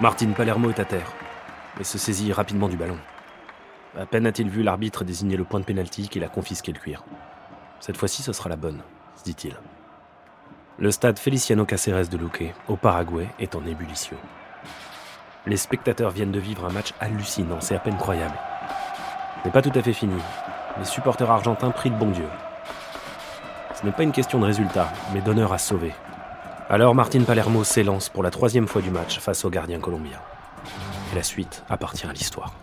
Martin Palermo est à terre, et se saisit rapidement du ballon. À peine a-t-il vu l'arbitre désigner le point de pénalty qu'il a confisqué le cuir. Cette fois-ci, ce sera la bonne, se dit-il. Le stade Feliciano Caceres de Luque, au Paraguay, est en ébullition. Les spectateurs viennent de vivre un match hallucinant, c'est à peine croyable. Ce n'est pas tout à fait fini. Les supporters argentins prient le bon Dieu. Ce n'est pas une question de résultat, mais d'honneur à sauver. Alors Martin Palermo s'élance pour la troisième fois du match face au gardien colombien. Et la suite appartient à l'histoire.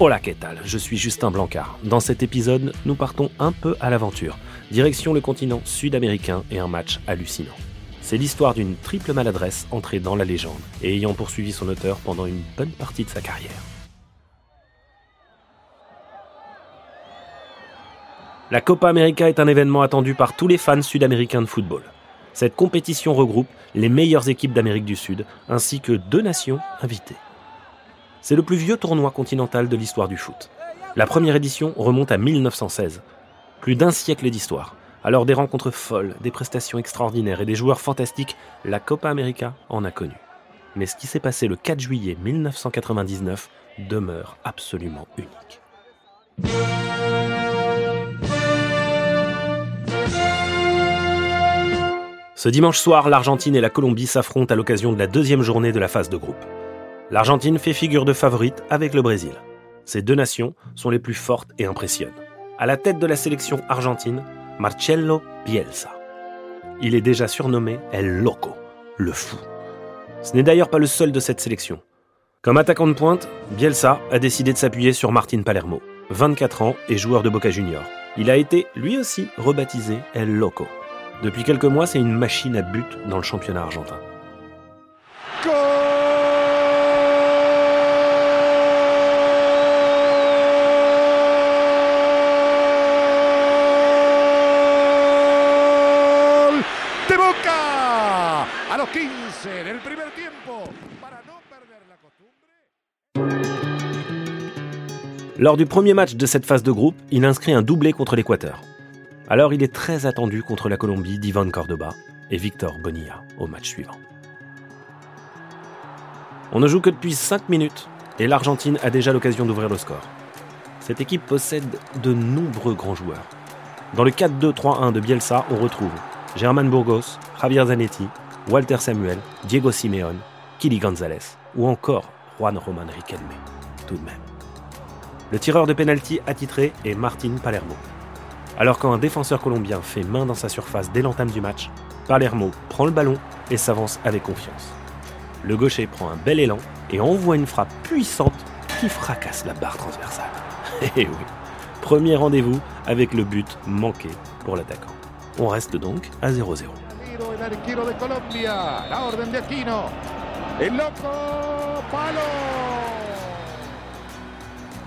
Hola, qu'est Je suis Justin Blancard. Dans cet épisode, nous partons un peu à l'aventure. Direction le continent sud-américain et un match hallucinant. C'est l'histoire d'une triple maladresse entrée dans la légende et ayant poursuivi son auteur pendant une bonne partie de sa carrière. La Copa América est un événement attendu par tous les fans sud-américains de football. Cette compétition regroupe les meilleures équipes d'Amérique du Sud ainsi que deux nations invitées. C'est le plus vieux tournoi continental de l'histoire du foot. La première édition remonte à 1916. Plus d'un siècle d'histoire. Alors des rencontres folles, des prestations extraordinaires et des joueurs fantastiques, la Copa América en a connu. Mais ce qui s'est passé le 4 juillet 1999 demeure absolument unique. Ce dimanche soir, l'Argentine et la Colombie s'affrontent à l'occasion de la deuxième journée de la phase de groupe. L'Argentine fait figure de favorite avec le Brésil. Ces deux nations sont les plus fortes et impressionnent. À la tête de la sélection argentine, Marcello Bielsa. Il est déjà surnommé El Loco, le fou. Ce n'est d'ailleurs pas le seul de cette sélection. Comme attaquant de pointe, Bielsa a décidé de s'appuyer sur Martin Palermo, 24 ans et joueur de Boca Junior. Il a été lui aussi rebaptisé El Loco. Depuis quelques mois, c'est une machine à but dans le championnat argentin. Lors du premier match de cette phase de groupe, il inscrit un doublé contre l'Équateur. Alors il est très attendu contre la Colombie d'Ivan Cordoba et Victor Bonilla au match suivant. On ne joue que depuis 5 minutes et l'Argentine a déjà l'occasion d'ouvrir le score. Cette équipe possède de nombreux grands joueurs. Dans le 4-2-3-1 de Bielsa, on retrouve German Burgos, Javier Zanetti, Walter Samuel, Diego Simeone, Kili González ou encore Juan Roman Riquelme, tout de même. Le tireur de pénalty attitré est Martin Palermo. Alors qu'un défenseur colombien fait main dans sa surface dès l'entame du match, Palermo prend le ballon et s'avance avec confiance. Le gaucher prend un bel élan et envoie une frappe puissante qui fracasse la barre transversale. Eh oui, premier rendez-vous avec le but manqué pour l'attaquant. On reste donc à 0-0.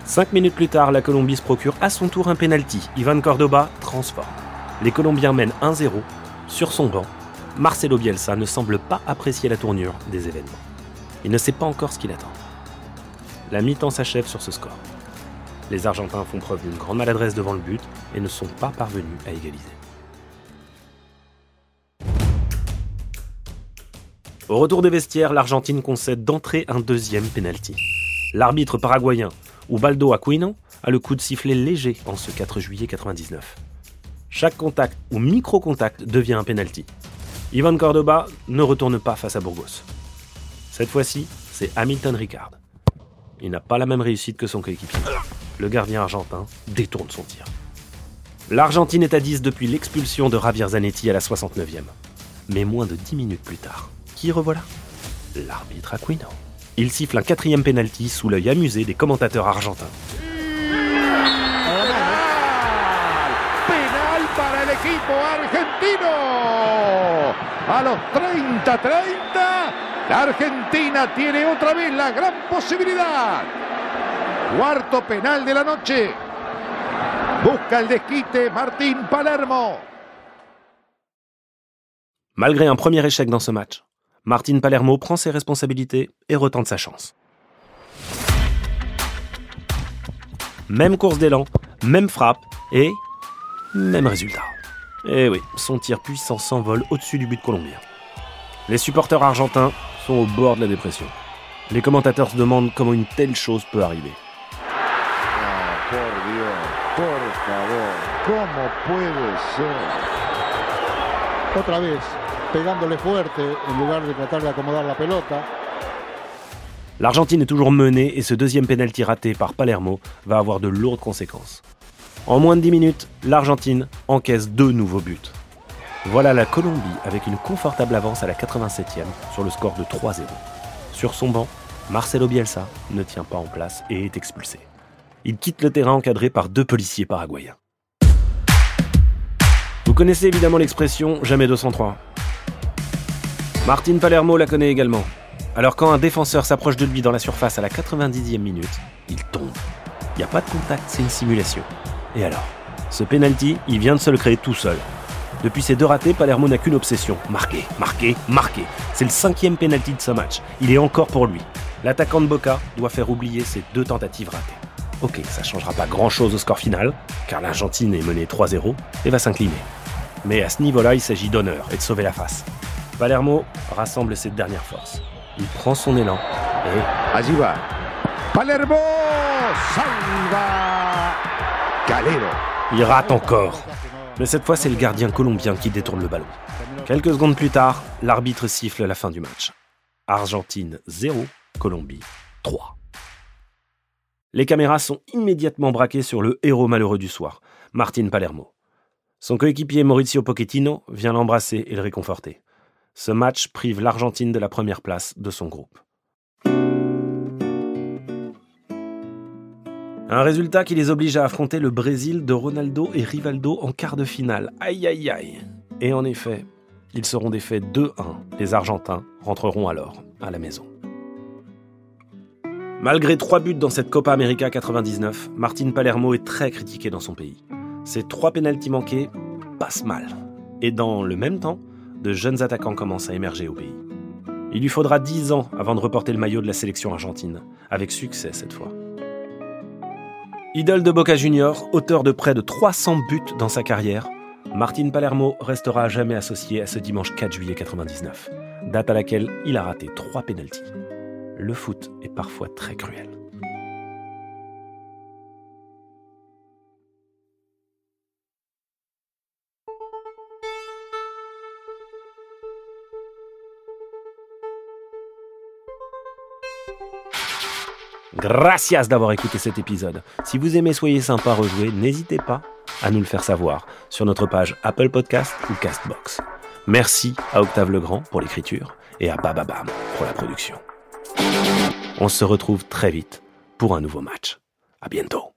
Cinq minutes plus tard, la Colombie se procure à son tour un penalty. Ivan Cordoba transforme. Les Colombiens mènent 1-0. Sur son banc, Marcelo Bielsa ne semble pas apprécier la tournure des événements. Il ne sait pas encore ce qu'il attend. La mi-temps s'achève sur ce score. Les Argentins font preuve d'une grande maladresse devant le but et ne sont pas parvenus à égaliser. Au retour des vestiaires, l'Argentine concède d'entrée un deuxième penalty. L'arbitre paraguayen, Ubaldo Aquino, a le coup de sifflet léger en ce 4 juillet 99. Chaque contact ou micro-contact devient un penalty. Ivan Cordoba ne retourne pas face à Burgos. Cette fois-ci, c'est Hamilton Ricard. Il n'a pas la même réussite que son coéquipier. Le gardien argentin détourne son tir. L'Argentine est à 10 depuis l'expulsion de Javier Zanetti à la 69e. Mais moins de 10 minutes plus tard, qui revoilà? L'arbitre Aquino. Il siffle un quatrième penalty sous l'œil amusé des commentateurs argentins. Penal para el equipo argentino. A los 30-30, la Argentina tiene otra vez la gran posibilidad. Cuarto penal de la noche. Busca el desquite Martín Palermo. Malgré un premier échec dans ce match, Martin Palermo prend ses responsabilités et retente sa chance. Même course d'élan, même frappe et même résultat. Et oui, son tir puissant s'envole au-dessus du but colombien. Les supporters argentins sont au bord de la dépression. Les commentateurs se demandent comment une telle chose peut arriver. Pegándole fuerte en lugar de tratar de la pelota. L'Argentine est toujours menée et ce deuxième pénalty raté par Palermo va avoir de lourdes conséquences. En moins de 10 minutes, l'Argentine encaisse deux nouveaux buts. Voilà la Colombie avec une confortable avance à la 87e sur le score de 3-0. Sur son banc, Marcelo Bielsa ne tient pas en place et est expulsé. Il quitte le terrain encadré par deux policiers paraguayens. Vous connaissez évidemment l'expression jamais 203. Martin Palermo la connaît également. Alors quand un défenseur s'approche de lui dans la surface à la 90e minute, il tombe. Il n'y a pas de contact, c'est une simulation. Et alors? Ce penalty, il vient de se le créer tout seul. Depuis ses deux ratés, Palermo n'a qu'une obsession. Marquer, marquer, marquer. C'est le cinquième penalty de ce match. Il est encore pour lui. L'attaquant de Boca doit faire oublier ses deux tentatives ratées. Ok, ça changera pas grand-chose au score final, car l'Argentine est menée 3-0 et va s'incliner. Mais à ce niveau-là, il s'agit d'honneur et de sauver la face. Palermo rassemble ses dernières forces. Il prend son élan et Allí va. Palermo salva Calero. il rate encore. Mais cette fois, c'est le gardien colombien qui détourne le ballon. Quelques secondes plus tard, l'arbitre siffle la fin du match. Argentine 0, Colombie 3. Les caméras sont immédiatement braquées sur le héros malheureux du soir, Martin Palermo. Son coéquipier Maurizio Pochettino vient l'embrasser et le réconforter. Ce match prive l'Argentine de la première place de son groupe. Un résultat qui les oblige à affronter le Brésil de Ronaldo et Rivaldo en quart de finale. Aïe aïe aïe. Et en effet, ils seront défaits 2-1. Les Argentins rentreront alors à la maison. Malgré trois buts dans cette Copa América 99, Martin Palermo est très critiqué dans son pays. Ses trois pénaltys manqués passent mal. Et dans le même temps, de jeunes attaquants commencent à émerger au pays. Il lui faudra 10 ans avant de reporter le maillot de la sélection argentine, avec succès cette fois. Idole de Boca Junior, auteur de près de 300 buts dans sa carrière, Martin Palermo restera à jamais associé à ce dimanche 4 juillet 99, date à laquelle il a raté trois pénaltys. Le foot est parfois très cruel. Gracias d'avoir écouté cet épisode. Si vous aimez Soyez sympa rejouer, n'hésitez pas à nous le faire savoir sur notre page Apple Podcast ou Castbox. Merci à Octave Legrand pour l'écriture et à Bababam pour la production. On se retrouve très vite pour un nouveau match. À bientôt.